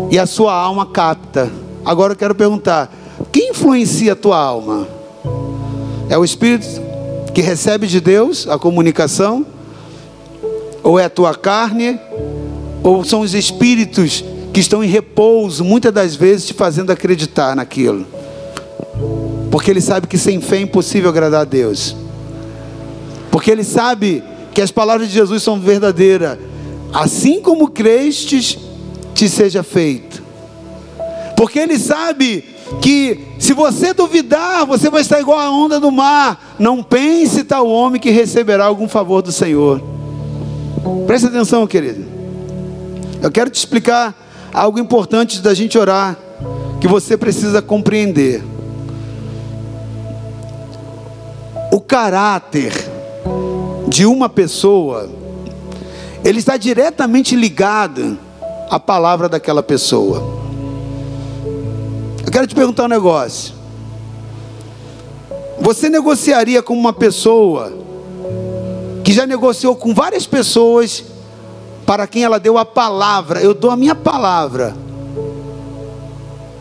e a sua alma capta. Agora eu quero perguntar: quem influencia a tua alma? É o Espírito que recebe de Deus a comunicação? Ou é a tua carne? Ou são os espíritos que estão em repouso, muitas das vezes te fazendo acreditar naquilo? Porque ele sabe que sem fé é impossível agradar a Deus. Porque ele sabe que as palavras de Jesus são verdadeiras. Assim como crestes, te seja feito. Porque ele sabe que se você duvidar, você vai estar igual a onda do mar. Não pense tal homem que receberá algum favor do Senhor. Preste atenção, querido. Eu quero te explicar algo importante da gente orar, que você precisa compreender. O caráter de uma pessoa, ele está diretamente ligado à palavra daquela pessoa quero te perguntar um negócio. Você negociaria com uma pessoa que já negociou com várias pessoas para quem ela deu a palavra, eu dou a minha palavra,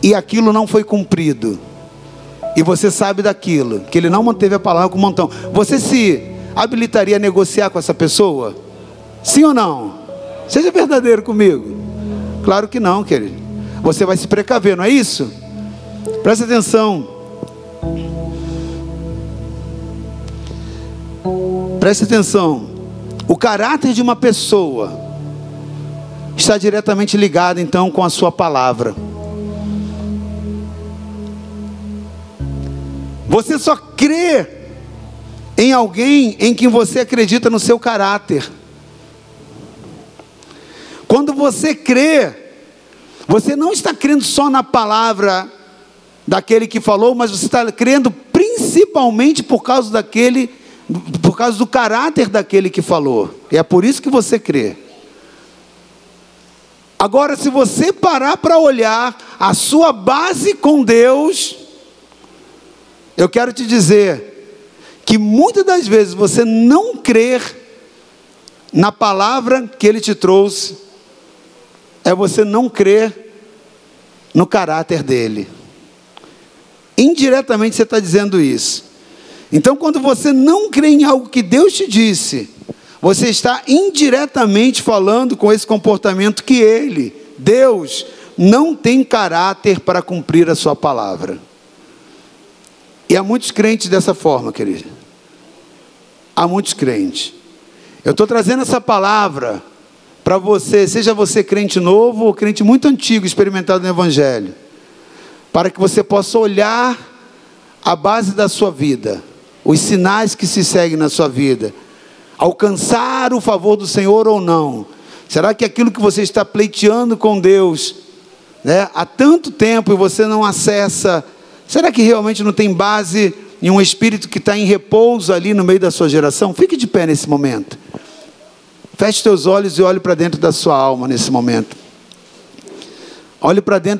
e aquilo não foi cumprido, e você sabe daquilo, que ele não manteve a palavra com um montão, você se habilitaria a negociar com essa pessoa? Sim ou não? Seja verdadeiro comigo. Claro que não, querido. Você vai se precaver, não é isso? Presta atenção. Presta atenção. O caráter de uma pessoa está diretamente ligado então com a sua palavra. Você só crê em alguém em quem você acredita no seu caráter. Quando você crê, você não está crendo só na palavra daquele que falou, mas você está crendo principalmente por causa daquele, por causa do caráter daquele que falou. E é por isso que você crê. Agora, se você parar para olhar a sua base com Deus, eu quero te dizer que muitas das vezes você não crer na palavra que Ele te trouxe, é você não crer no caráter dele. Indiretamente você está dizendo isso. Então, quando você não crê em algo que Deus te disse, você está indiretamente falando com esse comportamento que Ele, Deus, não tem caráter para cumprir a Sua palavra. E há muitos crentes dessa forma, querido. Há muitos crentes. Eu estou trazendo essa palavra para você, seja você crente novo ou crente muito antigo, experimentado no Evangelho, para que você possa olhar a base da sua vida, os sinais que se seguem na sua vida, alcançar o favor do Senhor ou não. Será que aquilo que você está pleiteando com Deus, né, há tanto tempo e você não acessa, será que realmente não tem base em um espírito que está em repouso ali no meio da sua geração? Fique de pé nesse momento. Feche teus olhos e olhe para dentro da sua alma nesse momento. Olhe para dentro